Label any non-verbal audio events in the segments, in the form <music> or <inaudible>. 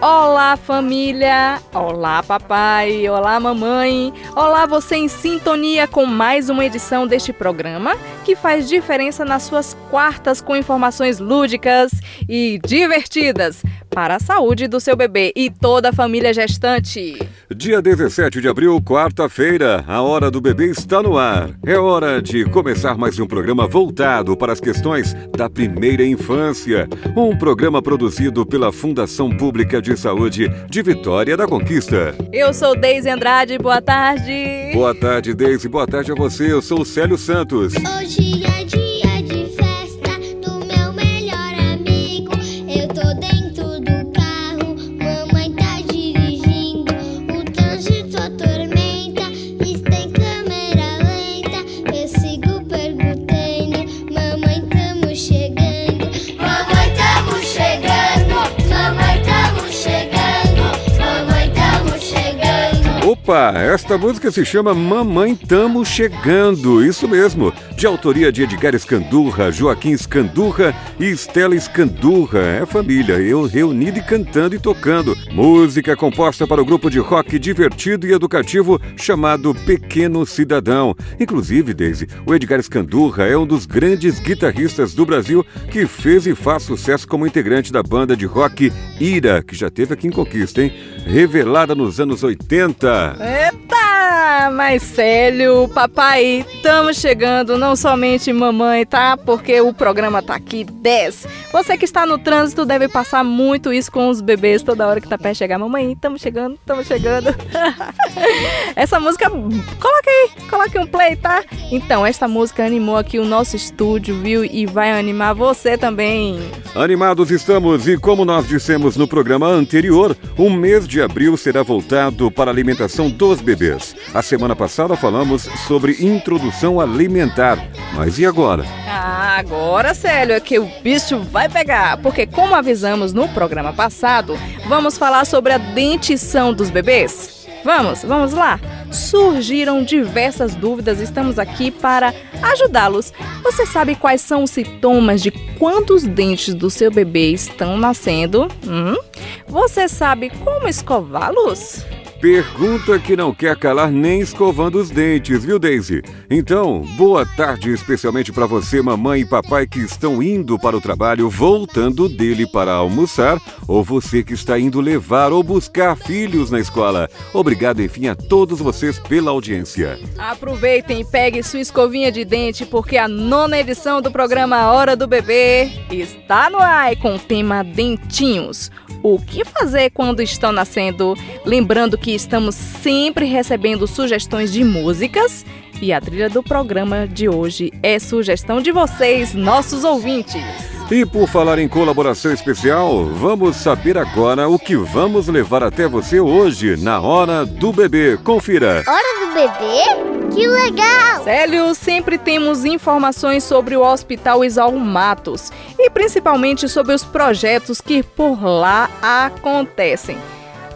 Olá, família! Olá, papai! Olá, mamãe! Olá, você em sintonia com mais uma edição deste programa que faz diferença nas suas quartas com informações lúdicas e divertidas para a saúde do seu bebê e toda a família gestante. Dia 17 de abril, quarta-feira, a hora do bebê está no ar. É hora de começar mais um programa voltado para as questões da primeira infância. Um programa produzido pela Fundação Pública de Saúde de Vitória da Conquista. Eu sou Deise Andrade, boa tarde. Boa tarde, Deise, boa tarde a você. Eu sou o Célio Santos. Hoje Opa, esta música se chama Mamãe Tamo Chegando, isso mesmo, de autoria de Edgar Escandurra, Joaquim Escandurra e Estela Escandurra. É família, eu reunido e cantando e tocando. Música composta para o grupo de rock divertido e educativo chamado Pequeno Cidadão. Inclusive, Daisy, o Edgar Escandurra é um dos grandes guitarristas do Brasil que fez e faz sucesso como integrante da banda de rock Ira, que já teve aqui em Conquista, hein? Revelada nos anos 80. Eita! Mas Célio, papai, estamos chegando, não somente mamãe, tá? Porque o programa tá aqui 10. Você que está no trânsito deve passar muito isso com os bebês toda hora que tá perto de chegar. Mamãe, estamos chegando, estamos chegando. <laughs> essa música, coloca aí, coloque um play, tá? Então, esta música animou aqui o nosso estúdio, viu? E vai animar você também. Animados estamos e, como nós dissemos no programa anterior, o mês de abril será voltado para a alimentação dos bebês. A semana passada falamos sobre introdução alimentar. Mas e agora? Ah, agora, Célio, é que o bicho vai pegar. Porque, como avisamos no programa passado, vamos falar sobre a dentição dos bebês. Vamos, vamos lá. Surgiram diversas dúvidas, estamos aqui para ajudá-los. Você sabe quais são os sintomas de quando os dentes do seu bebê estão nascendo? Hum? Você sabe como escová-los? Pergunta que não quer calar nem escovando os dentes, viu, Daisy? Então, boa tarde especialmente para você, mamãe e papai que estão indo para o trabalho, voltando dele para almoçar, ou você que está indo levar ou buscar filhos na escola. Obrigado, enfim, a todos vocês pela audiência. Aproveitem e pegue sua escovinha de dente, porque a nona edição do programa Hora do Bebê está no ar com o tema Dentinhos. O que fazer quando estão nascendo? Lembrando que estamos sempre recebendo sugestões de músicas e a trilha do programa de hoje é sugestão de vocês, nossos ouvintes. E por falar em colaboração especial, vamos saber agora o que vamos levar até você hoje na Hora do Bebê. Confira! Hora do bebê? Que legal! Célio, sempre temos informações sobre o Hospital Isaú Matos e principalmente sobre os projetos que por lá acontecem.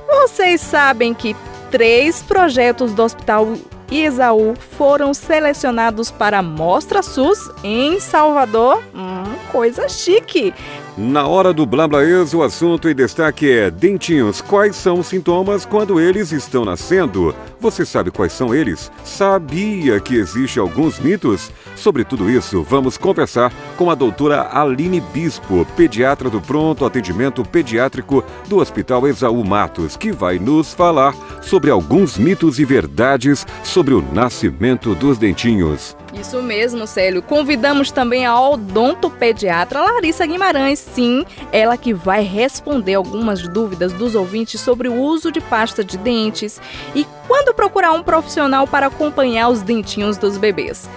Vocês sabem que três projetos do Hospital Isaú foram selecionados para a Mostra SUS em Salvador? Hum, coisa chique! Na hora do Blablaês, o assunto em destaque é dentinhos. Quais são os sintomas quando eles estão nascendo? Você sabe quais são eles? Sabia que existem alguns mitos? Sobre tudo isso, vamos conversar com a doutora Aline Bispo, pediatra do Pronto Atendimento Pediátrico do Hospital Exaú Matos, que vai nos falar sobre alguns mitos e verdades sobre o nascimento dos dentinhos. Isso mesmo, Célio. Convidamos também a odontopediatra Larissa Guimarães. Sim, ela que vai responder algumas dúvidas dos ouvintes sobre o uso de pasta de dentes e quando procurar um profissional para acompanhar os dentinhos dos bebês.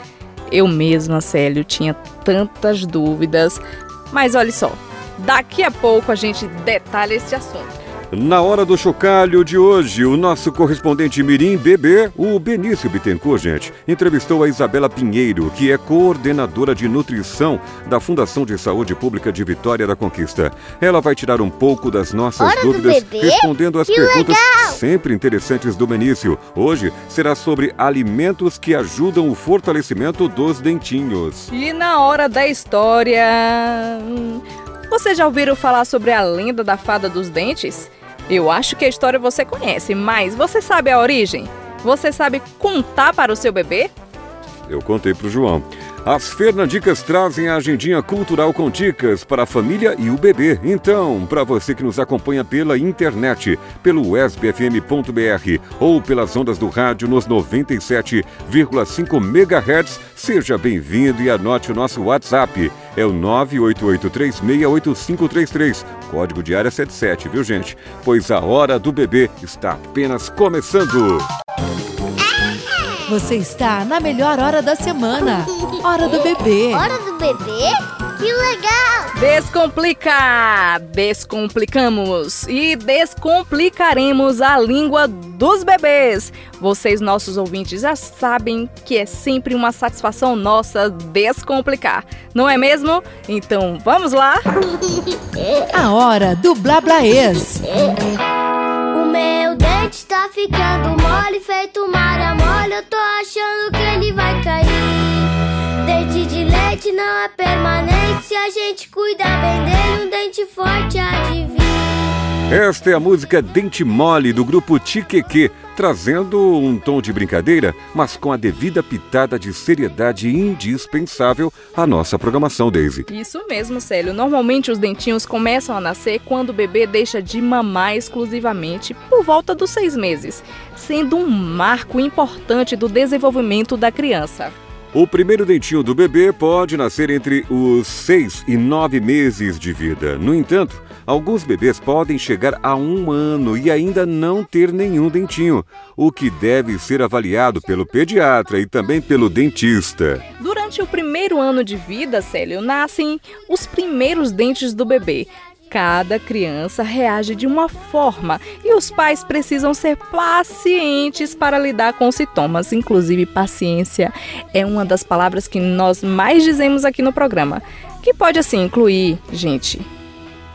Eu mesma, Célio, tinha tantas dúvidas. Mas olha só, daqui a pouco a gente detalha esse assunto. Na hora do chocalho de hoje, o nosso correspondente Mirim Bebê, o Benício Bittencourt, gente, entrevistou a Isabela Pinheiro, que é coordenadora de nutrição da Fundação de Saúde Pública de Vitória da Conquista. Ela vai tirar um pouco das nossas Hora dúvidas, respondendo as Que perguntas legal! sempre interessantes do Benício. Hoje será sobre alimentos que ajudam o fortalecimento dos dentinhos. E na hora da história. hum, Vocês já ouviram falar sobre a lenda da fada dos dentes? Eu acho que a história você conhece, mas você sabe a origem? Você sabe contar para o seu bebê? Eu contei pro João. As Fernandicas trazem a agendinha cultural com dicas para a família e o bebê. Então, para você que nos acompanha pela internet, pelo sbfm.br ou pelas ondas do rádio nos 97,5 MHz, seja bem-vindo e anote o nosso WhatsApp. É o 988368533. Código de área 77, viu, gente? Pois a hora do bebê está apenas começando. Você está na melhor hora da semana. Hora do bebê. Hora do bebê? Que legal! Descomplica! Descomplicamos e descomplicaremos a língua dos bebês. Vocês, nossos ouvintes, já sabem que é sempre uma satisfação nossa descomplicar, não é mesmo? Então vamos lá? <laughs> A hora do Blablaês. O meu dente tá ficando mole, feito mara mole. Eu tô achando que. Dente de leite não é permanente. Se a gente cuidar bem dele, um dente forte vir. Esta é a música Dente Mole do grupo Tiqueque, trazendo um tom de brincadeira, mas com a devida pitada de seriedade indispensável à nossa programação, Daisy. Isso mesmo, Célio. Normalmente os dentinhos começam a nascer quando o bebê deixa de mamar exclusivamente por volta dos seis meses, sendo um marco importante do desenvolvimento da criança. O primeiro dentinho do bebê pode nascer entre os seis e nove meses de vida. No entanto, alguns bebês podem chegar a um ano e ainda não ter nenhum dentinho, o que deve ser avaliado pelo pediatra e também pelo dentista. Durante o primeiro ano de vida, Célio, nascem os primeiros dentes do bebê. Cada criança reage de uma forma e os pais precisam ser pacientes para lidar com os sintomas. Inclusive, paciência é uma das palavras que nós mais dizemos aqui no programa, que pode assim incluir, gente,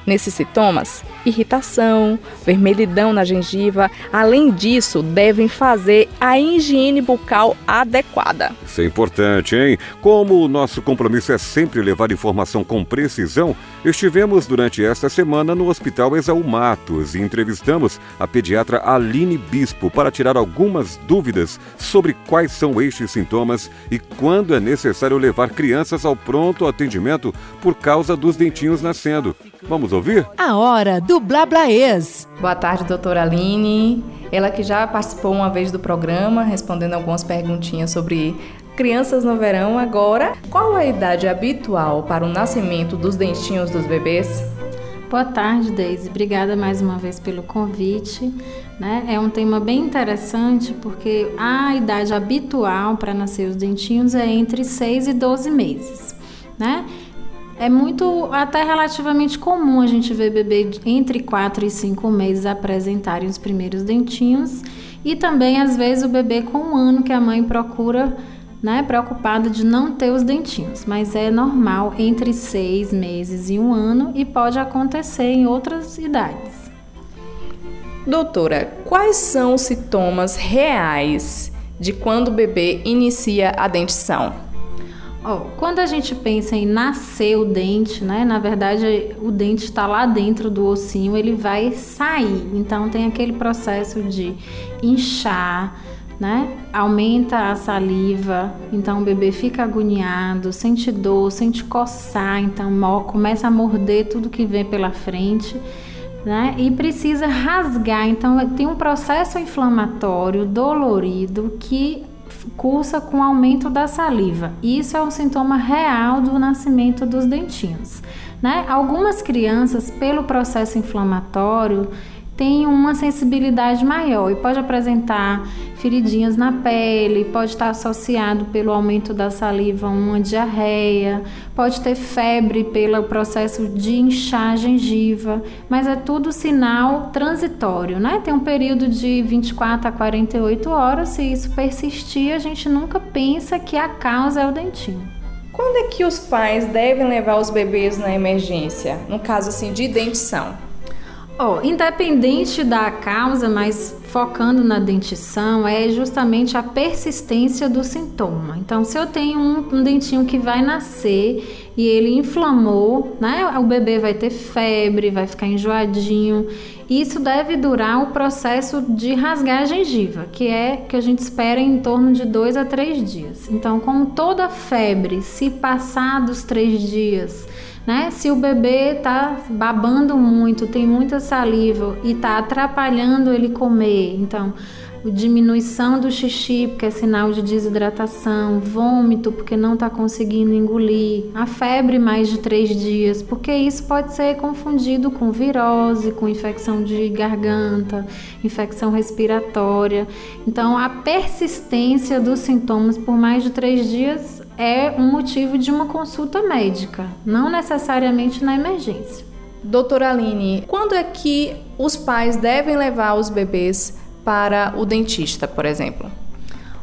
nesses sintomas, irritação, vermelhidão na gengiva. Além disso, devem fazer a higiene bucal adequada. Isso é importante, hein? Como o nosso compromisso é sempre levar informação com precisão, estivemos durante esta semana no Hospital Exaú Matos e entrevistamos a pediatra Aline Bispo para tirar algumas dúvidas sobre quais são estes sintomas e quando é necessário levar crianças ao pronto atendimento por causa dos dentinhos nascendo. Vamos ouvir? A hora do Blablaês. Boa tarde, doutora Aline. Ela que já participou uma vez do programa, respondendo algumas perguntinhas sobre crianças no verão. Agora, qual a idade habitual para o nascimento dos dentinhos dos bebês? Boa tarde, Deise. Obrigada mais uma vez pelo convite. Né? É um tema bem interessante porque a idade habitual para nascer os dentinhos é entre 6 e 12 meses. Né? É muito, até relativamente comum a gente ver bebê entre 4 e 5 meses apresentarem os primeiros dentinhos e também às vezes o bebê com um ano que a mãe procura, né, preocupada de não ter os dentinhos, mas é normal entre 6 meses e um ano e pode acontecer em outras idades. Doutora, quais são os sintomas reais de quando o bebê inicia a dentição? Ó, quando a gente pensa em nascer o dente, né? Na verdade, o dente está lá dentro do ossinho, ele vai sair. Então tem aquele processo de inchar, né? Aumenta a saliva, então o bebê fica agoniado, sente dor, sente coçar, então começa a morder tudo que vem pela frente. Né? E precisa rasgar, então tem um processo inflamatório dolorido que cursa com aumento da saliva. Isso é um sintoma real do nascimento dos dentinhos. Né? Algumas crianças, pelo processo inflamatório, tem uma sensibilidade maior e pode apresentar feridinhas na pele, pode estar associado pelo aumento da saliva uma diarreia, pode ter febre pelo processo de inchar a gengiva, mas é tudo sinal transitório, né? Tem um período de 24 a 48 horas, se isso persistir, a gente nunca pensa que a causa é o dentinho. Quando é que os pais devem levar os bebês na emergência, no caso assim de dentição? Oh, independente da causa, mas focando na dentição, é justamente a persistência do sintoma. Então, se eu tenho um, um, dentinho que vai nascer e ele inflamou, né? O bebê vai ter febre, vai ficar enjoadinho. Isso deve durar o processo de rasgar a gengiva, que é que a gente espera em torno de dois a três dias. Então, como toda febre, se passar dos três dias né? Se o bebê está babando muito, tem muita saliva e está atrapalhando ele comer, então diminuição do xixi, porque é sinal de desidratação, vômito, porque não está conseguindo engolir, a febre mais de três dias, porque isso pode ser confundido com virose, com infecção de garganta, infecção respiratória. Então, a persistência dos sintomas por mais de três dias é um motivo de uma consulta médica, não necessariamente na emergência. Doutora Aline, quando é que os pais devem levar os bebês para o dentista, por exemplo?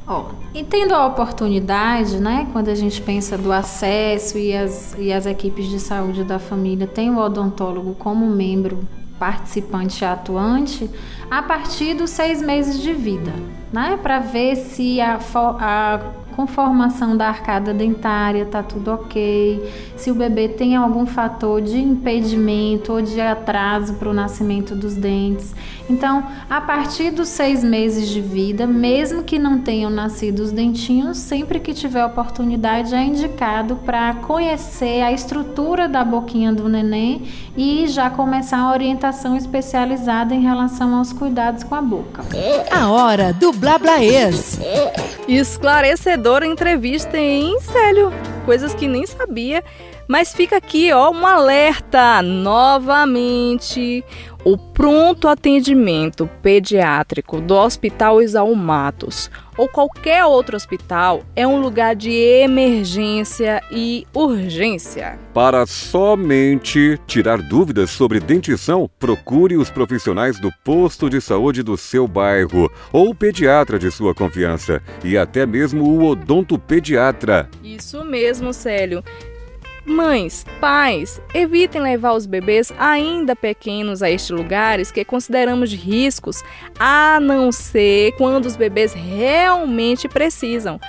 Ó, e tendo a oportunidade, né, quando a gente pensa do acesso e as, e as equipes de saúde da família têm o odontólogo como membro participante atuante, a partir dos seis meses de vida, né, para ver se a, a com formação da arcada dentária, tá tudo ok. Se o bebê tem algum fator de impedimento ou de atraso para o nascimento dos dentes. Então, a partir dos seis meses de vida, mesmo que não tenham nascido os dentinhos, sempre que tiver oportunidade, é indicado para conhecer a estrutura da boquinha do neném e já começar a orientação especializada em relação aos cuidados com a boca. A hora do Blablaês. Esclarecedora entrevista em Célio. Coisas que nem sabia. Mas fica aqui, ó, um alerta novamente. O pronto atendimento pediátrico do Hospital Isaú Matos ou qualquer outro hospital é um lugar de emergência e urgência. Para somente tirar dúvidas sobre dentição, procure os profissionais do posto de saúde do seu bairro ou o pediatra de sua confiança e até mesmo o odontopediatra. Isso mesmo, Célio. Mães, pais, evitem levar os bebês ainda pequenos a estes lugares que consideramos de riscos, a não ser quando os bebês realmente precisam.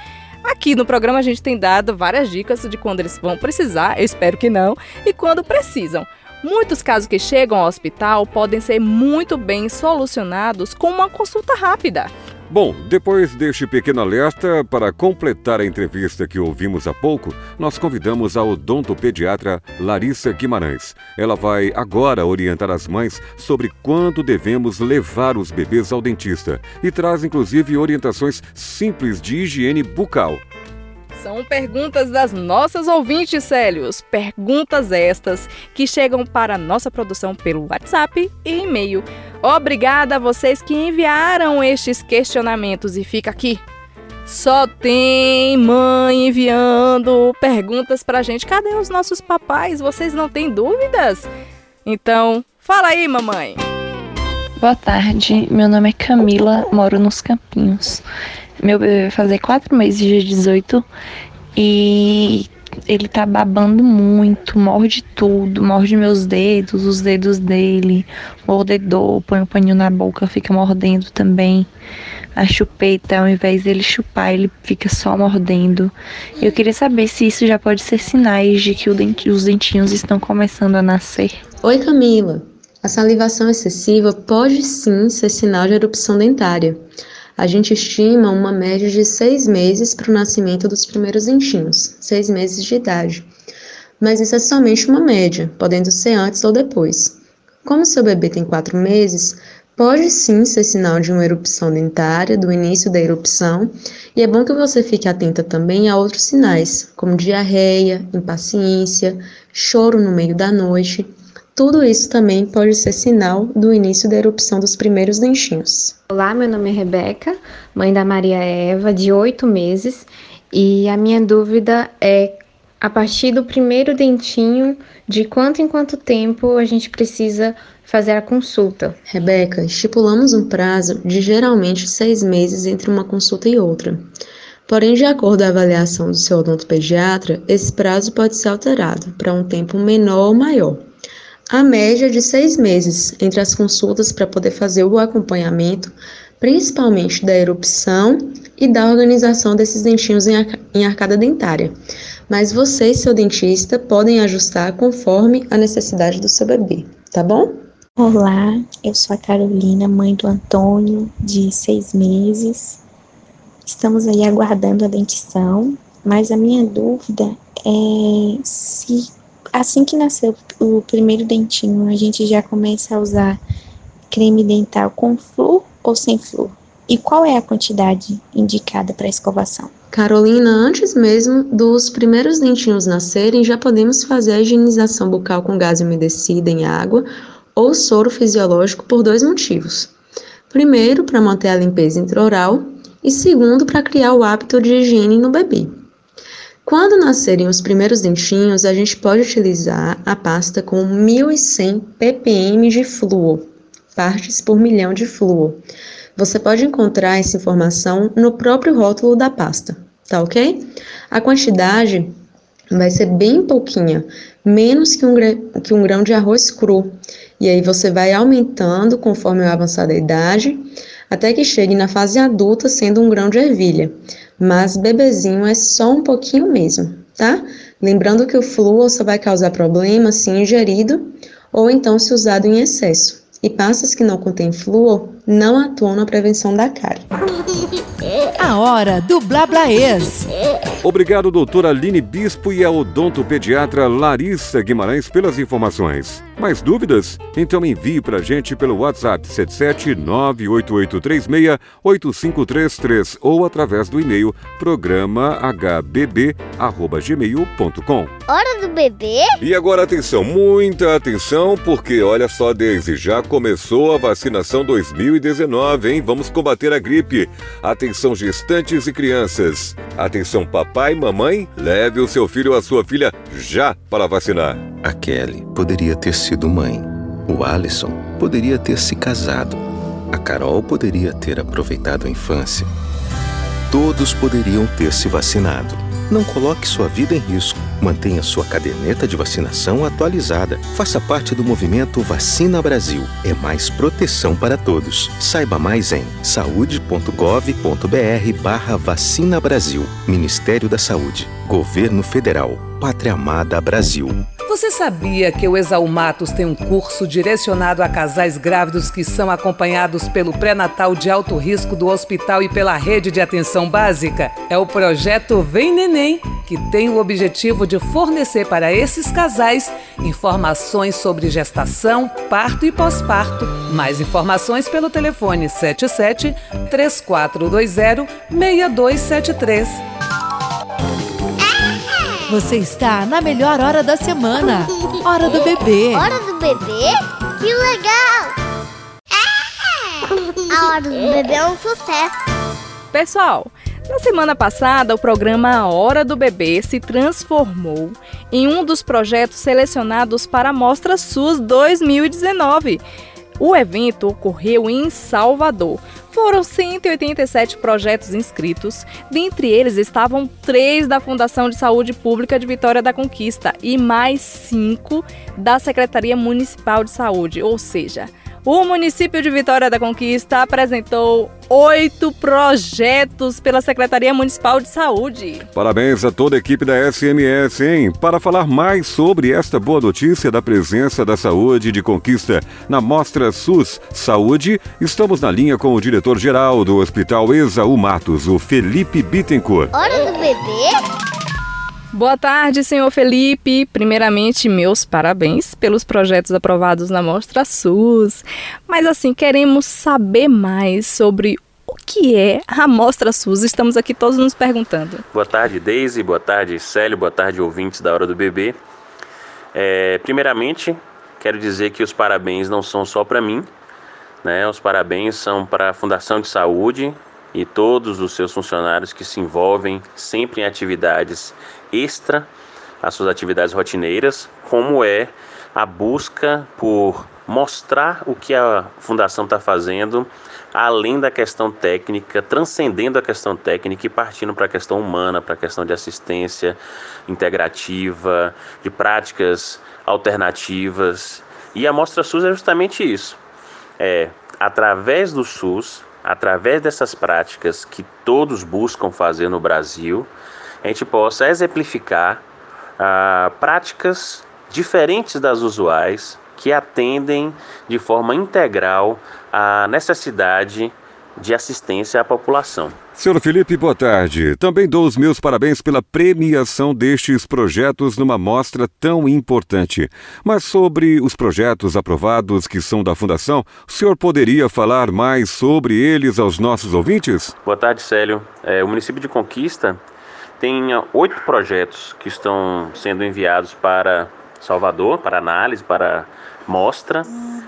Aqui no programa a gente tem dado várias dicas de quando eles vão precisar, eu espero que não, e quando precisam. Muitos casos que chegam ao hospital podem ser muito bem solucionados com uma consulta rápida. Bom, depois deste pequeno alerta, para completar a entrevista que ouvimos há pouco, nós convidamos a odontopediatra Larissa Guimarães. Ela vai agora orientar as mães sobre quando devemos levar os bebês ao dentista e traz inclusive orientações simples de higiene bucal. São perguntas das nossas ouvintes, Célios. Perguntas estas que chegam para nossa produção pelo WhatsApp e e-mail. Obrigada a vocês que enviaram estes questionamentos e fica aqui. Só tem mãe enviando perguntas pra gente. Cadê os nossos papais? Vocês não têm dúvidas? Então, fala aí, mamãe. Boa tarde, meu nome é Camila, moro nos Campinhos. Meu bebê vai fazer quatro meses, dia 18, e ele tá babando muito, morde tudo, morde meus dedos, os dedos dele, mordedor, põe um paninho na boca, fica mordendo também. A chupeta, ao invés dele chupar, ele fica só mordendo. Eu queria saber se isso já pode ser sinais de que os dentinhos estão começando a nascer. Oi, Camila. A salivação excessiva pode sim ser sinal de erupção dentária a gente estima uma média de seis meses para o nascimento dos primeiros dentinhos, seis meses de idade. Mas isso é somente uma média, podendo ser antes ou depois. Como seu bebê tem quatro meses, pode sim ser sinal de uma erupção dentária, do início da erupção, e é bom que você fique atenta também a outros sinais, como diarreia, impaciência, choro no meio da noite, Tudo isso também pode ser sinal do início da erupção dos primeiros dentinhos. Olá, meu nome é Rebeca, mãe da Maria Eva, de oito meses, e a minha dúvida é a partir do primeiro dentinho, de quanto em quanto tempo a gente precisa fazer a consulta? Rebeca, estipulamos um prazo de geralmente seis meses entre uma consulta e outra. Porém, de acordo com a avaliação do seu odontopediatra, esse prazo pode ser alterado para um tempo menor ou maior. A média de seis meses entre as consultas para poder fazer o acompanhamento, principalmente da erupção e da organização desses dentinhos em arcada dentária. Mas você e seu dentista podem ajustar conforme a necessidade do seu bebê, tá bom? Olá, eu sou a Carolina, mãe do Antônio, de seis meses. Estamos aí aguardando a dentição, mas a minha dúvida é se assim que nasceu o primeiro dentinho, a gente já começa a usar creme dental com flúor ou sem flúor? E qual é a quantidade indicada para escovação? Carolina, antes mesmo dos primeiros dentinhos nascerem, já podemos fazer a higienização bucal com gás umedecido em água ou soro fisiológico por dois motivos. Primeiro, para manter a limpeza intraoral e segundo, para criar o hábito de higiene no bebê. Quando nascerem os primeiros dentinhos, a gente pode utilizar a pasta com 1100 ppm de flúor, partes por milhão de flúor. Você pode encontrar essa informação no próprio rótulo da pasta, tá ok? A quantidade vai ser bem pouquinha, menos que um, que um grão de arroz cru. E aí você vai aumentando conforme o avançar da idade, até que chegue na fase adulta sendo um grão de ervilha mas bebezinho é só um pouquinho mesmo, tá? Lembrando que o flúor só vai causar problema se ingerido ou então se usado em excesso. E pastas que não contêm flúor não atuam na prevenção da cárie. <laughs> A hora do Blablaês. Obrigado, doutora Aline Bispo e a odontopediatra Larissa Guimarães pelas informações. Mais dúvidas? Então envie para a gente pelo WhatsApp 77988368533 ou através do e-mail programa hbb@gmail.com. Hora do bebê? E agora atenção, muita atenção, porque olha só, Daisy, já começou a vacinação 2019, hein? Vamos combater a gripe. Atenção gestantes e crianças. Atenção papai mamãe, leve o seu filho ou a sua filha já para vacinar. A Kelly poderia ter sido mãe. O Alisson poderia ter se casado. A Carol poderia ter aproveitado a infância. Todos poderiam ter se vacinado. Não coloque sua vida em risco. Mantenha sua caderneta de vacinação atualizada. Faça parte do movimento Vacina Brasil. É mais proteção para todos. Saiba mais em saude.gov.br Vacina Brasil. Ministério da Saúde. Governo Federal. Pátria Amada Brasil. Você sabia que o Exalmatos tem um curso direcionado a casais grávidos que são acompanhados pelo pré-natal de alto risco do hospital e pela rede de atenção básica? É o projeto Vem Neném, que tem o objetivo de fornecer para esses casais informações sobre gestação, parto e pós-parto. Mais informações pelo telefone 77 3420 6273. Você está na melhor hora da semana. Hora do bebê. Hora do bebê? Que legal! A hora do bebê é um sucesso. Pessoal, na semana passada, o programa A Hora do Bebê se transformou em um dos projetos selecionados para a Mostra SUS 2019. O evento ocorreu em Salvador. Foram 187 projetos inscritos, dentre eles estavam três da Fundação de Saúde Pública de Vitória da Conquista e mais cinco da Secretaria Municipal de Saúde, ou seja, o município de Vitória da Conquista apresentou oito projetos pela Secretaria Municipal de Saúde. Parabéns a toda a equipe da SMS, hein? Para falar mais sobre esta boa notícia da presença da saúde de Conquista na Mostra SUS Saúde, estamos na linha com o diretor-geral do Hospital Exaú Matos, o Felipe Bittencourt. Hora do bebê? Boa tarde, senhor Felipe. Primeiramente, meus parabéns pelos projetos aprovados na Mostra SUS. Mas assim, queremos saber mais sobre o que é a Mostra SUS. Estamos aqui todos nos perguntando. Boa tarde, Deise. Boa tarde, Célio. Boa tarde, ouvintes da Hora do Bebê. É, primeiramente, quero dizer que os parabéns não são só para mim, né? Os parabéns são para a Fundação de Saúde e todos os seus funcionários que se envolvem sempre em atividades extra às suas atividades rotineiras, como é a busca por mostrar o que a fundação está fazendo, além da questão técnica, transcendendo a questão técnica e partindo para a questão humana, para a questão de assistência integrativa, de práticas alternativas. E a Mostra SUS é justamente isso. É, através do SUS, através dessas práticas que todos buscam fazer no Brasil, a gente possa exemplificar ah, práticas diferentes das usuais que atendem de forma integral a necessidade de assistência à população. Senhor Felipe, boa tarde. Também dou os meus parabéns pela premiação destes projetos numa mostra tão importante. Mas sobre os projetos aprovados que são da Fundação, o senhor poderia falar mais sobre eles aos nossos ouvintes? Boa tarde, Célio. É, o município de Conquista tem oito projetos que estão sendo enviados para Salvador, para análise, para mostra,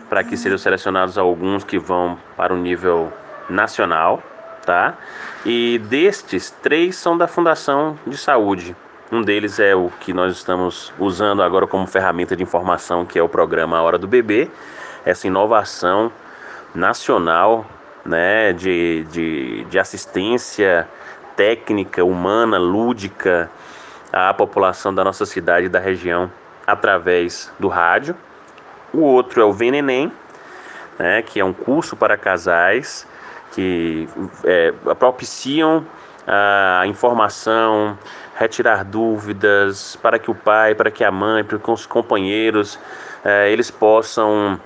para que sejam selecionados alguns que vão para o nível nacional, tá? E destes, três são da Fundação de Saúde. Um deles é o que nós estamos usando agora como ferramenta de informação, que é o programa Hora do Bebê, essa inovação nacional né, de, de, de assistência técnica, humana, lúdica à população da nossa cidade e da região através do rádio. O outro é o Venenem, né, que é um curso para casais que é, propiciam a informação, retirar dúvidas, para que o pai, para que a mãe, para que os companheiros, é, eles possam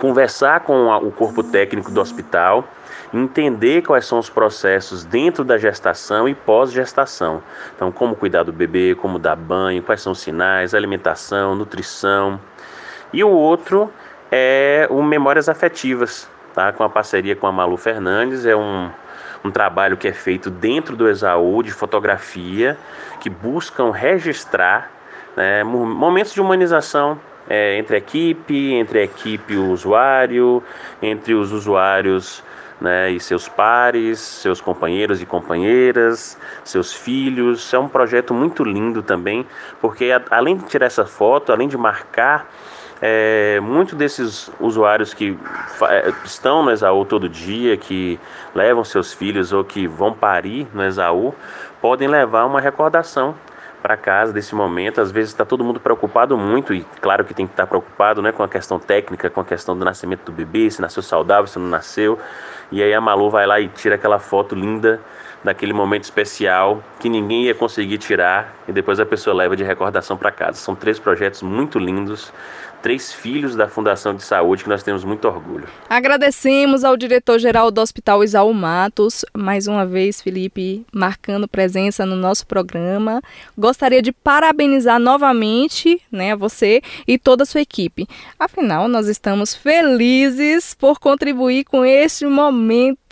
conversar com o corpo técnico do hospital, entender quais são os processos dentro da gestação e pós-gestação. Então, como cuidar do bebê, como dar banho, quais são os sinais, alimentação, nutrição. E o outro é o Memórias Afetivas, tá? com a parceria com a Malu Fernandes. É um, um trabalho que é feito dentro do Exaú de fotografia, que buscam registrar né, momentos de humanização é, entre a equipe, entre a equipe e o usuário, entre os usuários né, e seus pares, seus companheiros e companheiras, seus filhos. É um projeto muito lindo também, porque além de tirar essa foto, além de marcar é, muitos desses usuários que é, estão no Exaú todo dia, que levam seus filhos ou que vão parir no Exaú, podem levar uma recordação para casa desse momento. Às vezes está todo mundo preocupado muito, e claro que tem que estar preocupado né, com a questão técnica, com a questão do nascimento do bebê, se nasceu saudável, se não nasceu. E aí a Malu vai lá e tira aquela foto linda daquele momento especial que ninguém ia conseguir tirar e depois a pessoa leva de recordação para casa. São três projetos muito lindos três filhos da Fundação de Saúde que nós temos muito orgulho. Agradecemos ao diretor-geral do Hospital Isaú Matos, mais uma vez, Felipe, marcando presença no nosso programa. Gostaria de parabenizar novamente né, você e toda a sua equipe. Afinal, nós estamos felizes por contribuir com este momento.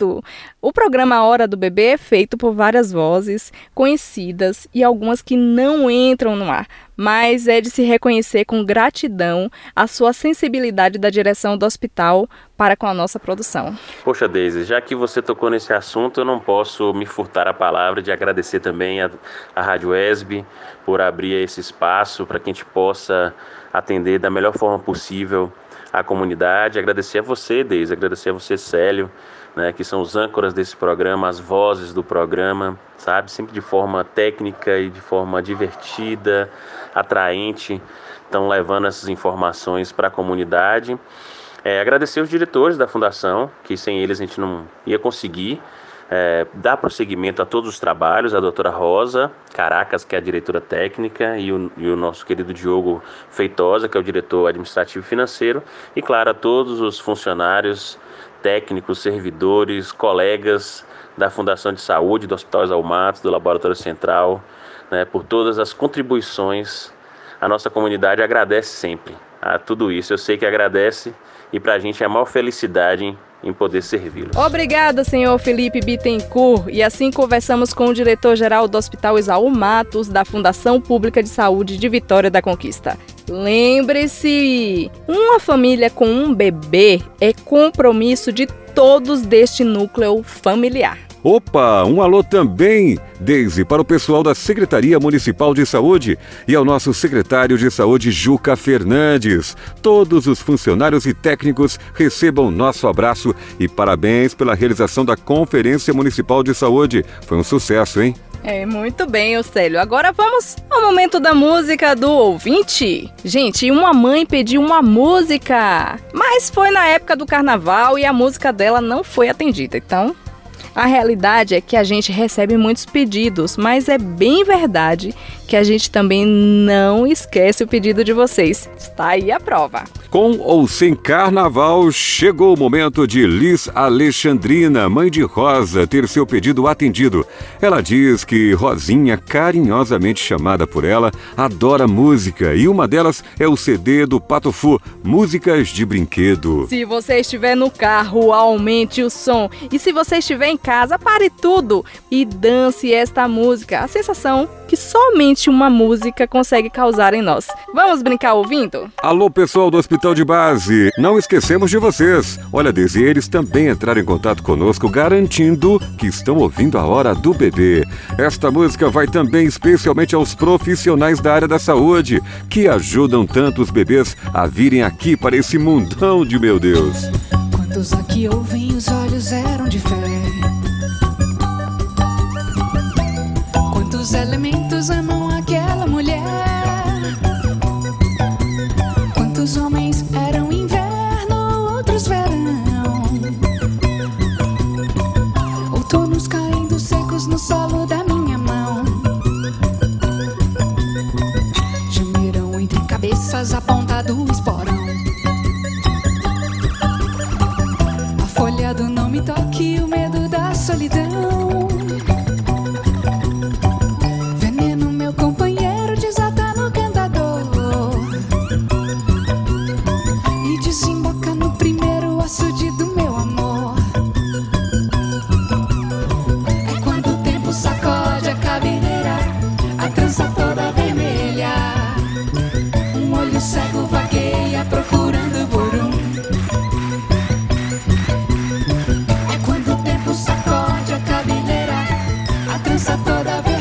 O programa Hora do Bebê é feito por várias vozes conhecidas e algumas que não entram no ar, mas é de se reconhecer com gratidão a sua sensibilidade da direção do hospital para com a nossa produção. Poxa, Deise, já que você tocou nesse assunto, eu não posso me furtar a palavra de agradecer também a, a Rádio ESB por abrir esse espaço para que a gente possa atender da melhor forma possível a comunidade. Agradecer a você, Deise, agradecer a você, Célio né, que são os âncoras desse programa, as vozes do programa, sabe? Sempre de forma técnica e de forma divertida, atraente, estão levando essas informações para a comunidade. É, agradecer os diretores da fundação, que sem eles a gente não ia conseguir é, dar prosseguimento a todos os trabalhos, a doutora Rosa Caracas, que é a diretora técnica, e o, e o, nosso querido Diogo Feitosa, que é o diretor administrativo e financeiro, e claro, a todos os funcionários técnicos, servidores, colegas da Fundação de Saúde, do Hospital Exalmatos, do Laboratório Central, né, por todas as contribuições. A nossa comunidade agradece sempre a tudo isso. Eu sei que agradece e para a gente é a maior felicidade em poder servi-los. Obrigada, senhor Felipe Bittencourt. E assim conversamos com o diretor-geral do Hospital Isaú Matos, da Fundação Pública de Saúde de Vitória da Conquista. Lembre-se, uma família com um bebê é compromisso de todos deste núcleo familiar. Opa, um alô também, Deise, para o pessoal da Secretaria Municipal de Saúde e ao nosso secretário de Saúde, Juca Fernandes. Todos os funcionários e técnicos recebam nosso abraço e parabéns pela realização da Conferência Municipal de Saúde. Foi um sucesso, hein? É, muito bem, Océlio. Agora vamos ao momento da música do ouvinte. Gente, uma mãe pediu uma música, mas foi na época do carnaval e a música dela não foi atendida. Então, a realidade é que a gente recebe muitos pedidos, mas é bem verdade que a gente também não esquece o pedido de vocês. Está aí a prova. Com ou sem carnaval, chegou o momento de Liz Alexandrina, mãe de Rosa, ter seu pedido atendido. Ela diz que Rosinha, carinhosamente chamada por ela, adora música e uma delas é o CD do Pato Fu, Músicas de Brinquedo. Se você estiver no carro, aumente o som. E se você estiver em casa, pare tudo e dance esta música. A sensação que somente uma música consegue causar em nós. Vamos brincar ouvindo? Alô, pessoal do Hospital de Base, não esquecemos de vocês. Olha, desde eles também entraram em contato conosco, garantindo que estão ouvindo a hora do bebê. Esta música vai também especialmente aos profissionais da área da saúde, que ajudam tanto os bebês a virem aqui para esse mundão de meu Deus. Quantos aqui ouvem, os olhos eram de fé. Quantos elementos todavía.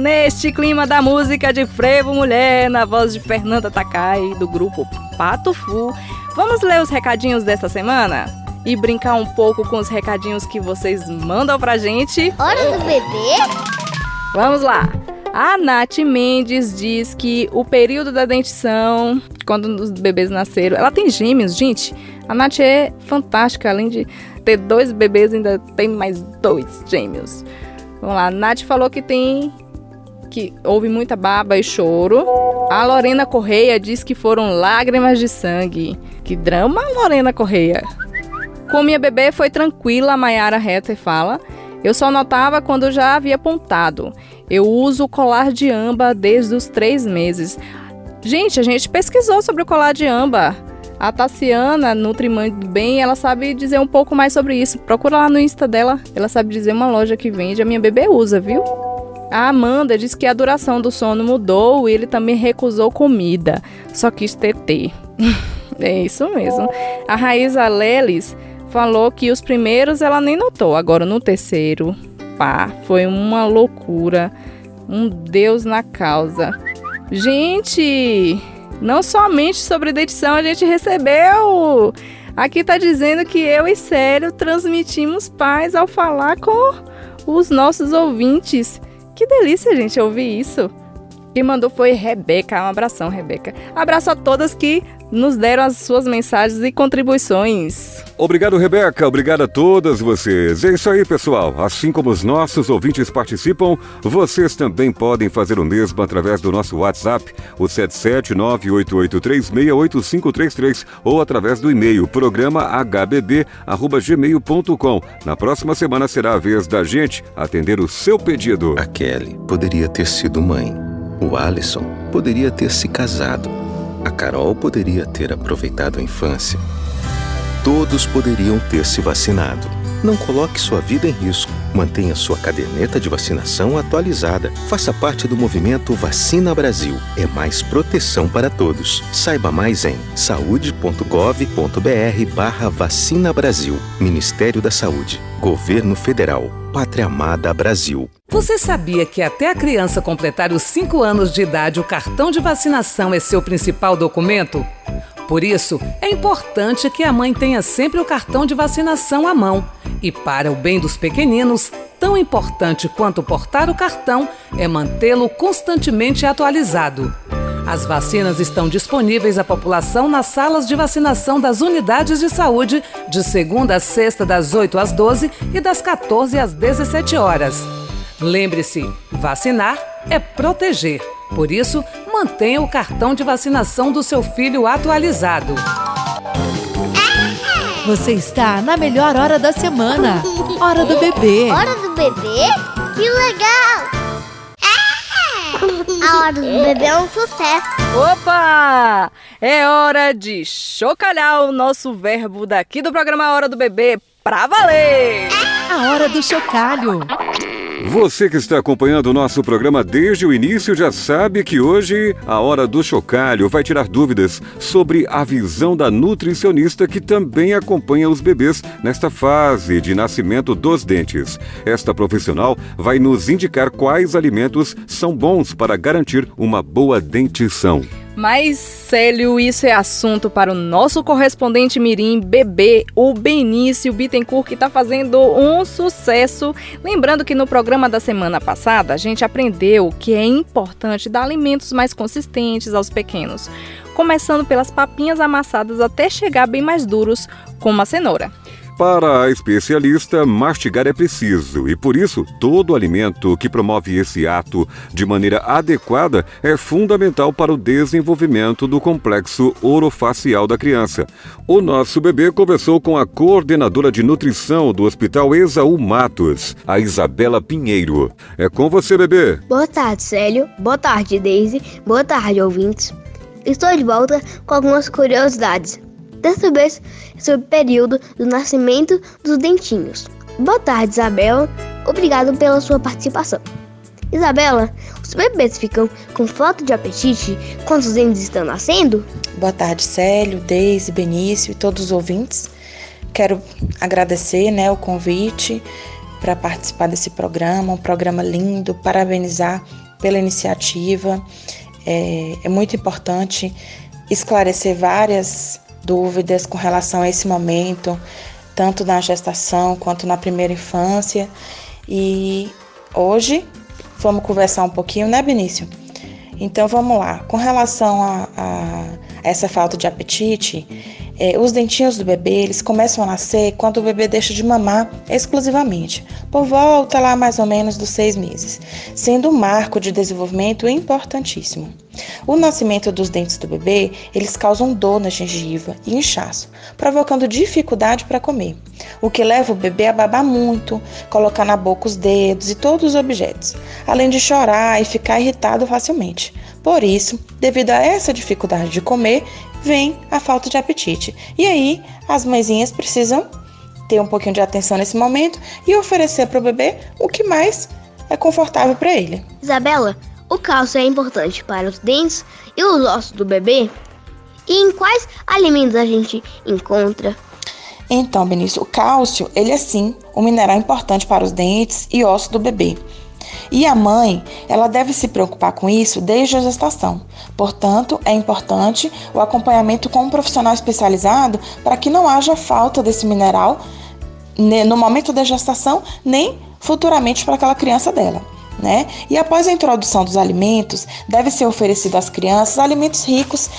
Neste clima da música de Frevo Mulher, na voz de Fernanda Takai, do grupo Pato Fu. Vamos ler os recadinhos dessa semana? e brincar um pouco com os recadinhos que vocês mandam pra gente? Hora do bebê? Vamos lá! A Nath Mendes diz que o período da dentição, quando os bebês nasceram, ela tem gêmeos, gente. A Nath é fantástica, além de ter dois bebês, ainda tem mais dois gêmeos. Vamos lá, Nath falou que tem que houve muita baba e choro. A Lorena Correia diz que foram lágrimas de sangue. Que drama, Lorena Correia. Com minha bebê foi tranquila, a Mayara Hetter fala. Eu só notava quando já havia apontado. Eu uso o colar de amba desde os três meses. Gente, a gente pesquisou sobre o colar de amba. A Tassiana, Nutrimãe do Bem, ela sabe dizer um pouco mais sobre isso. Procura lá no Insta dela. Ela sabe dizer uma loja que vende. A minha bebê usa, viu? A Amanda diz que a duração do sono mudou e ele também recusou comida. Só quis TT. <laughs> é isso mesmo. A Raíza Lelis falou que os primeiros ela nem notou. Agora no terceiro, pá, foi uma loucura. Um Deus na causa. Gente, não somente sobre dentição a gente recebeu. Aqui tá dizendo que eu e Sério transmitimos paz ao falar com os nossos ouvintes. Que delícia, gente, ouvir isso. Quem mandou foi Rebeca. Um abração, Rebeca. Abraço a todas que nos deram as suas mensagens e contribuições. Obrigado, Rebeca. Obrigado a todas vocês. É isso aí, pessoal. Assim como os nossos ouvintes participam, vocês também podem fazer o mesmo através do nosso WhatsApp, o 77988368533 ou através do e-mail programa hbb@gmail.com. Na próxima semana será a vez da gente atender o seu pedido. A Kelly poderia ter sido mãe. O Alisson poderia ter se casado. A Carol poderia ter aproveitado a infância. Todos poderiam ter se vacinado. Não coloque sua vida em risco. Mantenha sua caderneta de vacinação atualizada. Faça parte do movimento Vacina Brasil. É mais proteção para todos. Saiba mais em saude.gov.br barra Vacina Brasil. Ministério da Saúde. Governo Federal. Pátria Amada Brasil. Você sabia que até a criança completar os 5 anos de idade, o cartão de vacinação é seu principal documento? Por isso, é importante que a mãe tenha sempre o cartão de vacinação à mão. E para o bem dos pequeninos, tão importante quanto portar o cartão é mantê-lo constantemente atualizado. As vacinas estão disponíveis à população nas salas de vacinação das unidades de saúde, de segunda a sexta, das 8 às 12 e das 14 às 17 horas. Lembre-se, vacinar é proteger. Por isso, mantenha o cartão de vacinação do seu filho atualizado. Você está na melhor hora da semana. Hora do bebê. Hora do bebê? Que legal! É! A hora do bebê é um sucesso. Opa! É hora de chocalhar o nosso verbo daqui do programa Hora do Bebê pra valer! A hora do chocalho. Você que está acompanhando o nosso programa desde o início já sabe que hoje a Hora do Chocalho vai tirar dúvidas sobre a visão da nutricionista que também acompanha os bebês nesta fase de nascimento dos dentes. Esta profissional vai nos indicar quais alimentos são bons para garantir uma boa dentição. Mas, Célio, isso é assunto para o nosso correspondente Mirim Bebê, o Benício Bittencourt, que está fazendo um sucesso. Lembrando que no programa da semana passada a gente aprendeu que é importante dar alimentos mais consistentes aos pequenos, começando pelas papinhas amassadas até chegar bem mais duros, como a cenoura. Para a especialista, mastigar é preciso e, por isso, todo alimento que promove esse ato de maneira adequada é fundamental para o desenvolvimento do complexo orofacial da criança. O nosso bebê conversou com a coordenadora de nutrição do Hospital Exaú Matos, a Isabela Pinheiro. É com você, bebê. Boa tarde, Célio. Boa tarde, Daisy. Boa tarde, ouvintes. Estou de volta com algumas curiosidades. Dessa vez sobre o período do nascimento dos dentinhos. Boa tarde, Isabela. Obrigado pela sua participação. Isabela, os bebês ficam com falta de apetite quando os dentes estão nascendo? Boa tarde, Célio, Deise, Benício e todos os ouvintes. Quero agradecer né, o convite para participar desse programa, um programa lindo, parabenizar pela iniciativa. É, é muito importante esclarecer várias dúvidas com relação a esse momento tanto na gestação quanto na primeira infância. E hoje vamos conversar um pouquinho, né, Benício? Então vamos lá. Com relação a, a essa falta de apetite, é, os dentinhos do bebê eles começam a nascer quando o bebê deixa de mamar exclusivamente, por volta lá mais ou menos dos seis meses, sendo um marco de desenvolvimento importantíssimo. O nascimento dos dentes do bebê eles causam dor na gengiva e inchaço, provocando dificuldade para comer, o que leva o bebê a babar muito, colocar na boca os dedos e todos os objetos, além de chorar e ficar irritado facilmente. Por isso, devido a essa dificuldade de comer, vem a falta de apetite. E aí, as mãezinhas precisam ter um pouquinho de atenção nesse momento e oferecer para o bebê o que mais é confortável para ele. Isabela, o cálcio é importante para os dentes e os ossos do bebê? E em quais alimentos a gente encontra? Então, Benício, o cálcio, ele é sim um mineral importante para os dentes e ossos do bebê. E a mãe, ela deve se preocupar com isso desde a gestação. Portanto, é importante o acompanhamento com um profissional especializado para que não haja falta desse mineral no momento da gestação, nem futuramente para aquela criança dela. Né? E após a introdução dos alimentos, deve ser oferecido às crianças alimentos ricos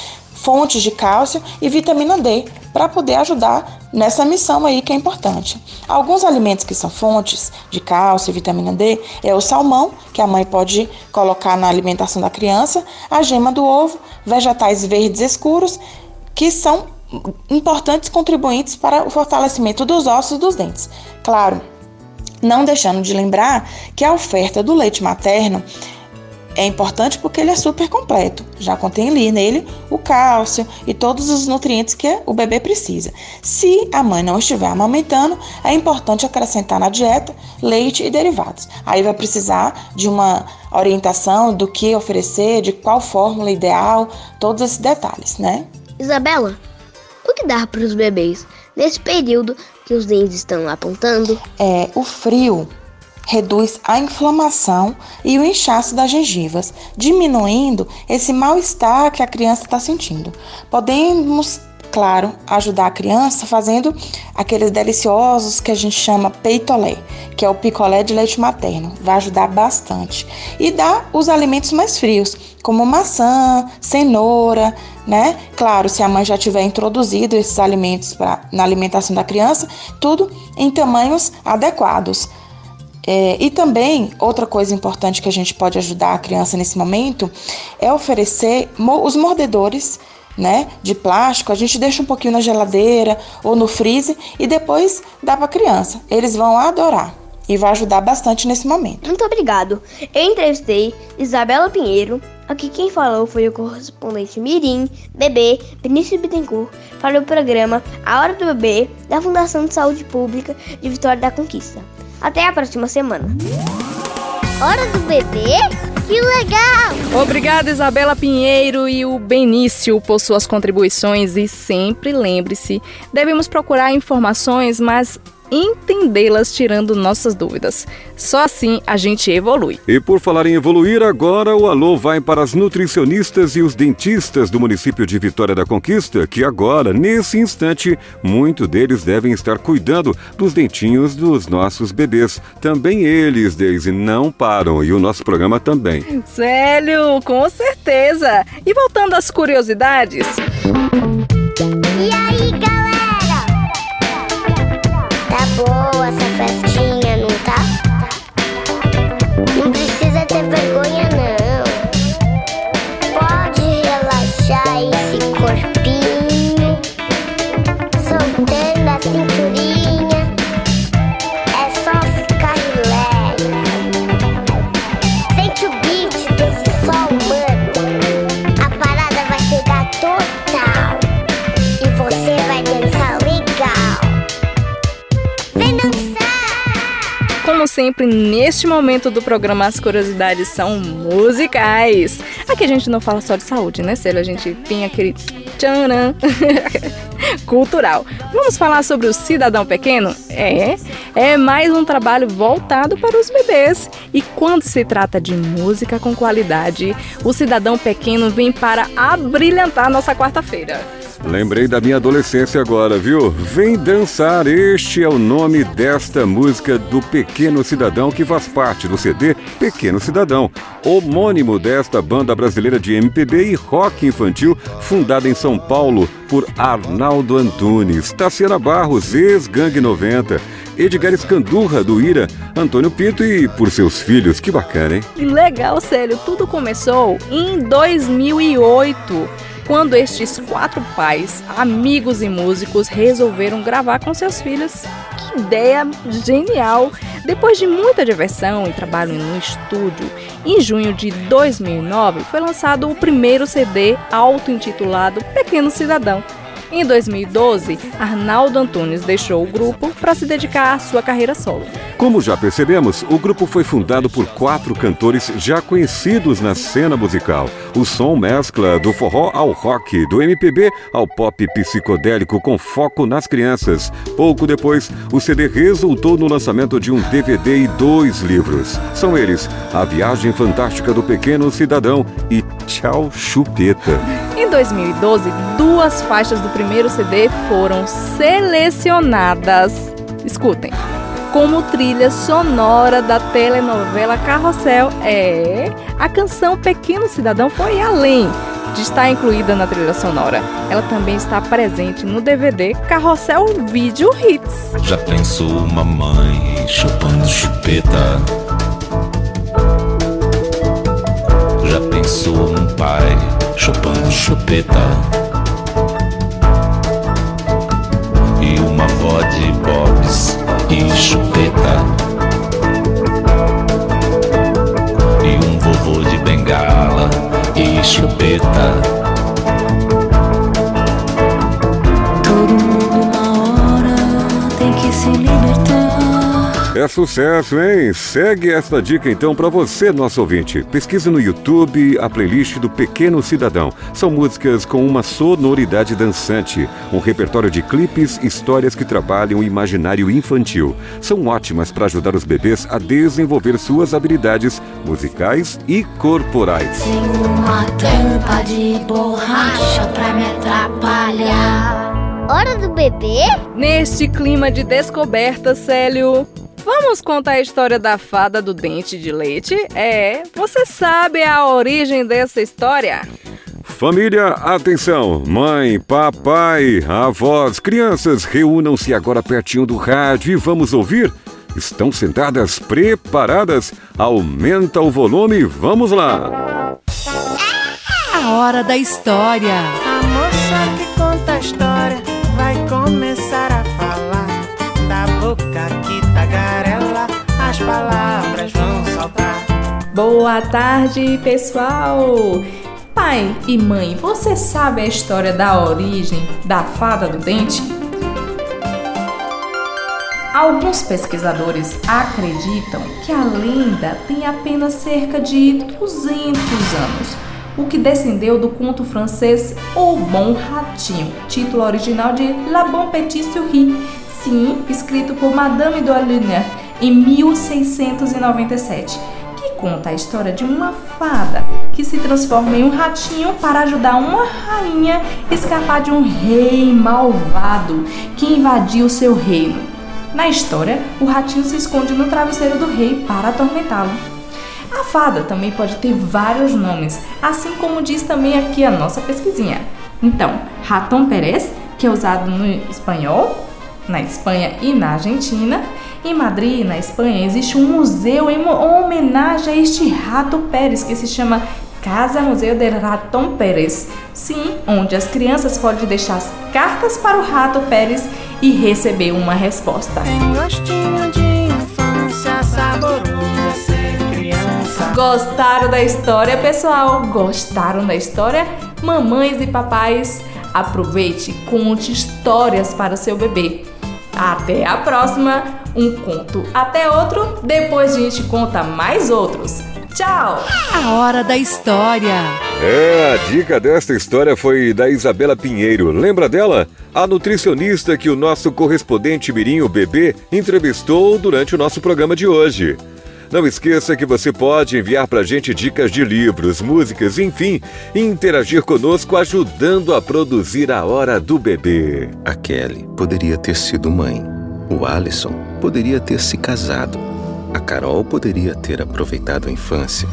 fontes de cálcio e vitamina D para poder ajudar nessa missão aí que é importante. Alguns alimentos que são fontes de cálcio e vitamina D é o salmão, que a mãe pode colocar na alimentação da criança, a gema do ovo, vegetais verdes escuros, que são importantes contribuintes para o fortalecimento dos ossos e dos dentes. Claro, não deixando de lembrar que a oferta do leite materno é importante porque ele é super completo. Já contém ali nele o cálcio e todos os nutrientes que o bebê precisa. Se a mãe não estiver amamentando, é importante acrescentar na dieta leite e derivados. Aí vai precisar de uma orientação do que oferecer, de qual fórmula ideal, todos esses detalhes, né? Isabela, o que dá para os bebês nesse período que os dentes estão apontando? É o frio reduz a inflamação e o inchaço das gengivas, diminuindo esse mal-estar que a criança está sentindo. Podemos, claro, ajudar a criança fazendo aqueles deliciosos que a gente chama peitolé, que é o picolé de leite materno. Vai ajudar bastante. E dar os alimentos mais frios, como maçã, cenoura, né? Claro, se a mãe já tiver introduzido esses alimentos pra, na alimentação da criança, tudo em tamanhos adequados. É, e também, outra coisa importante que a gente pode ajudar a criança nesse momento é oferecer mo os mordedores né, de plástico. A gente deixa um pouquinho na geladeira ou no freezer e depois dá para a criança. Eles vão adorar e vai ajudar bastante nesse momento. Muito obrigado. Eu entrevistei Isabela Pinheiro. Aqui quem falou foi o correspondente Mirim, bebê, Benício Bittencourt, para o programa A Hora do Bebê da Fundação de Saúde Pública de Vitória da Conquista. Até a próxima semana. Hora do bebê? Que legal! Obrigada, Isabela Pinheiro e o Benício por suas contribuições. E sempre lembre-se, devemos procurar informações, mas entendê-las tirando nossas dúvidas. Só assim a gente evolui. E por falar em evoluir, agora o alô vai para as nutricionistas e os dentistas do município de Vitória da Conquista, que agora, nesse instante, muitos deles devem estar cuidando dos dentinhos dos nossos bebês. Também eles, Daisy, não param e o nosso programa também. Célio, com certeza. E voltando às curiosidades. E aí, sempre, neste momento do programa, as curiosidades são musicais. Aqui a gente não fala só de saúde, né, Célio? A gente tem aquele tcharam <laughs> cultural. Vamos falar sobre o cidadão pequeno? É, é mais um trabalho voltado para os bebês. E quando se trata de música com qualidade, o cidadão pequeno vem para abrilhantar nossa quarta-feira. Lembrei da minha adolescência agora, viu? Vem dançar, este é o nome desta música do Pequeno Cidadão que faz parte do CD Pequeno Cidadão, homônimo desta banda brasileira de MPB e rock infantil fundada em São Paulo por Arnaldo Antunes, Tassiana Barros, ex-Gangue 90, Edgar Escandurra do Ira, Antônio Pinto e por seus filhos. Que bacana, hein? Que legal, sério. Tudo começou em 2008 quando estes quatro pais, amigos e músicos, resolveram gravar com seus filhos. Que ideia genial! Depois de muita diversão e trabalho no estúdio, em junho de 2009 foi lançado o primeiro CD auto-intitulado Pequeno Cidadão. Em 2012, Arnaldo Antunes deixou o grupo para se dedicar à sua carreira solo. Como já percebemos, o grupo foi fundado por quatro cantores já conhecidos na cena musical. O som mescla do forró ao rock, do MPB ao pop psicodélico com foco nas crianças. Pouco depois, o CD resultou no lançamento de um DVD e dois livros. São eles A Viagem Fantástica do Pequeno Cidadão e Tchau Chupeta. Em 2012, duas faixas do primeiro CD foram selecionadas. Escutem. Como trilha sonora da telenovela Carrossel, é a canção Pequeno Cidadão foi além de estar incluída na trilha sonora. Ela também está presente no DVD Carrossel Video Hits. Já pensou uma mãe chupando chupeta? Já pensou um pai chupando chupeta? Uma avó de bobs e chupeta? E um vovô de bengala e chupeta? Todo mundo na hora tem que se. É sucesso, hein? Segue esta dica então para você, nosso ouvinte. Pesquise no YouTube a playlist do Pequeno Cidadão. São músicas com uma sonoridade dançante, um repertório de clipes, histórias que trabalham o imaginário infantil. São ótimas para ajudar os bebês a desenvolver suas habilidades musicais e corporais. Tem uma tampa de borracha pra me atrapalhar. Hora do bebê? Neste clima de descoberta, Célio, vamos contar a história da fada do dente de leite? É, você sabe a origem dessa história? Família, atenção! Mãe, papai, avós, crianças, reúnam-se agora pertinho do rádio e vamos ouvir? Estão sentadas, preparadas? Aumenta o volume, vamos lá! A hora da história. A moça que conta a história Boa tarde, pessoal! Pai e mãe, você sabe a história da origem da fada do dente? Alguns pesquisadores acreditam que a lenda tem apenas cerca de 200 anos, o que descendeu do conto francês O Bom Ratinho, título original de La Bon Petit Souris, sim, escrito por Madame Doilner em 1697 que conta a história de uma fada que se transforma em um ratinho para ajudar uma rainha a escapar de um rei malvado que invadiu seu reino. Na história, o ratinho se esconde no travesseiro do rei para atormentá-lo. A fada também pode ter vários nomes, assim como diz também aqui a nossa pesquisinha. Então, Ratón Pérez, que é usado no espanhol, na Espanha e na Argentina. Em Madrid, na Espanha, existe um museu em homenagem a este rato Pérez que se chama Casa Museu del Ratón Pérez. Sim, onde as crianças podem deixar as cartas para o rato Pérez e receber uma resposta. Tem gostinho de infância, saboroso ser criança. Gostaram da história, pessoal? Gostaram da história? Mamães e papais, aproveite e conte histórias para o seu bebê. Até a próxima! um conto. Até outro, depois a gente conta mais outros. Tchau! A hora da história. É, a dica desta história foi da Isabela Pinheiro. Lembra dela? A nutricionista que o nosso correspondente Mirinho Bebê entrevistou durante o nosso programa de hoje. Não esqueça que você pode enviar pra gente dicas de livros, músicas, enfim, e interagir conosco ajudando a produzir a hora do bebê. A Kelly poderia ter sido mãe. O Alisson poderia ter se casado. A Carol poderia ter aproveitado a infância.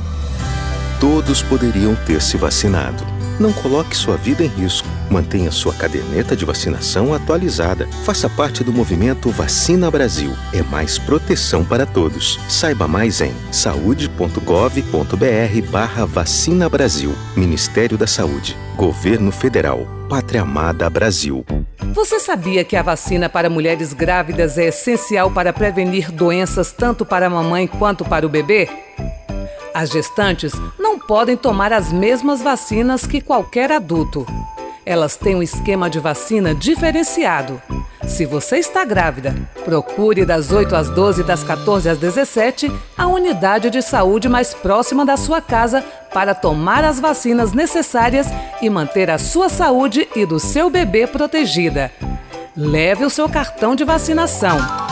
Todos poderiam ter se vacinado. Não coloque sua vida em risco. Mantenha sua caderneta de vacinação atualizada. Faça parte do movimento Vacina Brasil. É mais proteção para todos. Saiba mais em saude.gov.br barra Vacina Brasil. Ministério da Saúde. Governo Federal. Pátria Amada Brasil. Você sabia que a vacina para mulheres grávidas é essencial para prevenir doenças tanto para a mamãe quanto para o bebê? As gestantes não podem tomar as mesmas vacinas que qualquer adulto. Elas têm um esquema de vacina diferenciado. Se você está grávida, procure das 8 às 12 e das 14 às 17 a unidade de saúde mais próxima da sua casa para tomar as vacinas necessárias e manter a sua saúde e do seu bebê protegida. Leve o seu cartão de vacinação.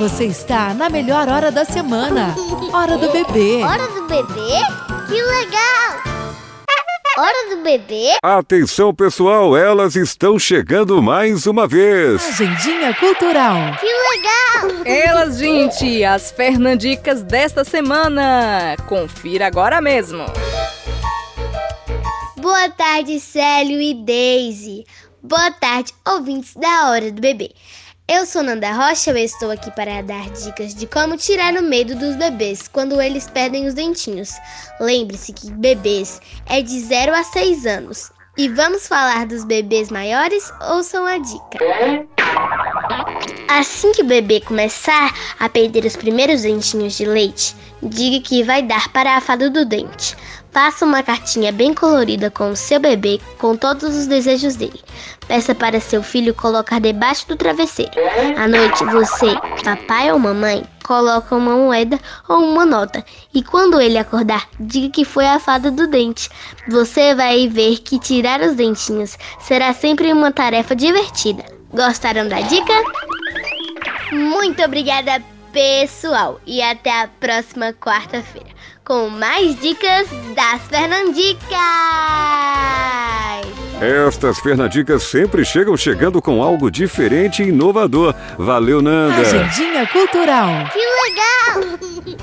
Você está na melhor hora da semana. Hora do bebê. Hora do bebê? Que legal! <laughs> Hora do bebê? Atenção, pessoal, elas estão chegando mais uma vez. Agendinha Cultural. Que legal! Elas, gente, as Fernandicas desta semana. Confira agora mesmo. Boa tarde, Célio e Daisy. Boa tarde, ouvintes da Hora do Bebê. Eu sou Nanda Rocha e estou aqui para dar dicas de como tirar o medo dos bebês quando eles perdem os dentinhos. Lembre-se que bebês é de 0 a 6 anos. E vamos falar dos bebês maiores? Ouçam a dica. Assim que o bebê começar a perder os primeiros dentinhos de leite, diga que vai dar para a fada do dente. Faça uma cartinha bem colorida com o seu bebê, com todos os desejos dele. Peça para seu filho colocar debaixo do travesseiro. À noite, você, papai ou mamãe, coloca uma moeda ou uma nota. E quando ele acordar, diga que foi a fada do dente. Você vai ver que tirar os dentinhos será sempre uma tarefa divertida. Gostaram da dica? Muito obrigada, pessoal, e até a próxima quarta-feira com mais dicas das Fernandicas. Estas Fernandicas sempre chegam chegando com algo diferente e inovador. Valeu, Nanda. Agendinha Cultural. Que legal!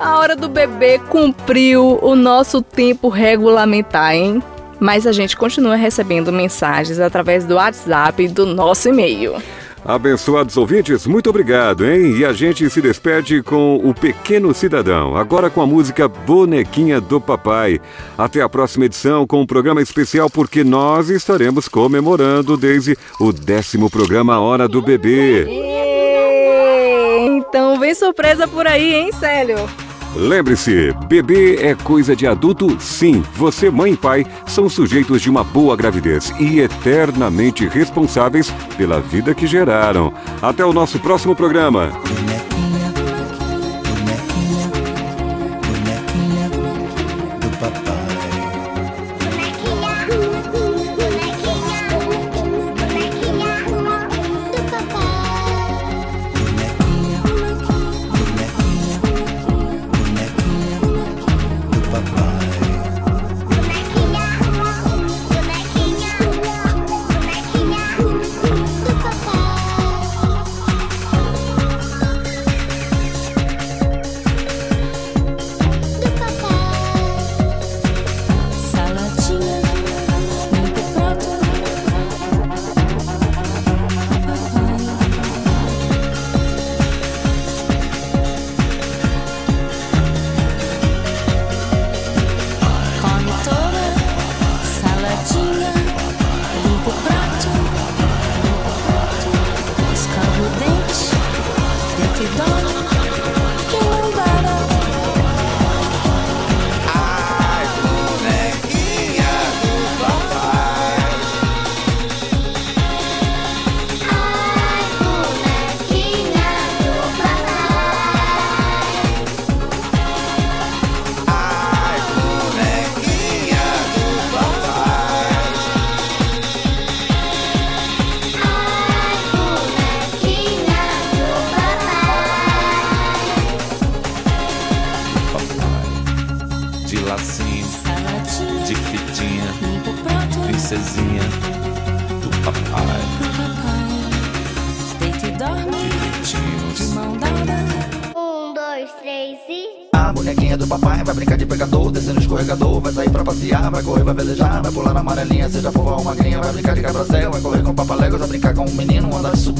A hora do bebê cumpriu o nosso tempo regulamentar, hein? Mas a gente continua recebendo mensagens através do WhatsApp e do nosso e-mail. Abençoados ouvintes, muito obrigado, hein? E a gente se despede com o Pequeno Cidadão, agora com a música Bonequinha do Papai. Até a próxima edição com um programa especial, porque nós estaremos comemorando, desde o décimo programa Hora do Bebê. Então vem surpresa por aí, hein, Célio? Lembre-se, bebê é coisa de adulto, sim. Você, mãe e pai, são sujeitos de uma boa gravidez e eternamente responsáveis pela vida que geraram. Até o nosso próximo programa.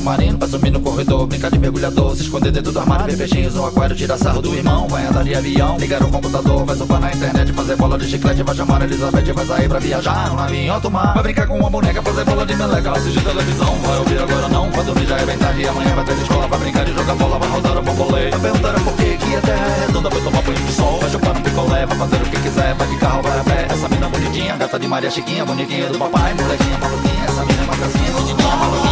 Submarino, vai sumir no corredor, brincar de mergulhador, se esconder dentro do armário, ver peixinhos no aquário, tirar sarro do irmão, vai andar de avião, ligar o computador, vai surfar na internet, fazer bola de chiclete, vai chamar a Elizabeth, vai sair pra viajar, no navio alto mar, vai brincar com uma boneca, fazer bola de meleca, assistir televisão, vai ouvir agora não, vai dormir já é bem tarde, amanhã vai ter escola, vai brincar de jogar bola, vai rodar o bambolê, vai perguntar por que que a terra é redonda, vai tomar banho de sol, vai chupar um picolé, vai fazer o que quiser, vai de carro, vai a pé, essa mina bonitinha, gata de Maria Chiquinha, bonitinha do papai, molequinha maluquinha, essa mina é uma gracinha, menininha maluquinha,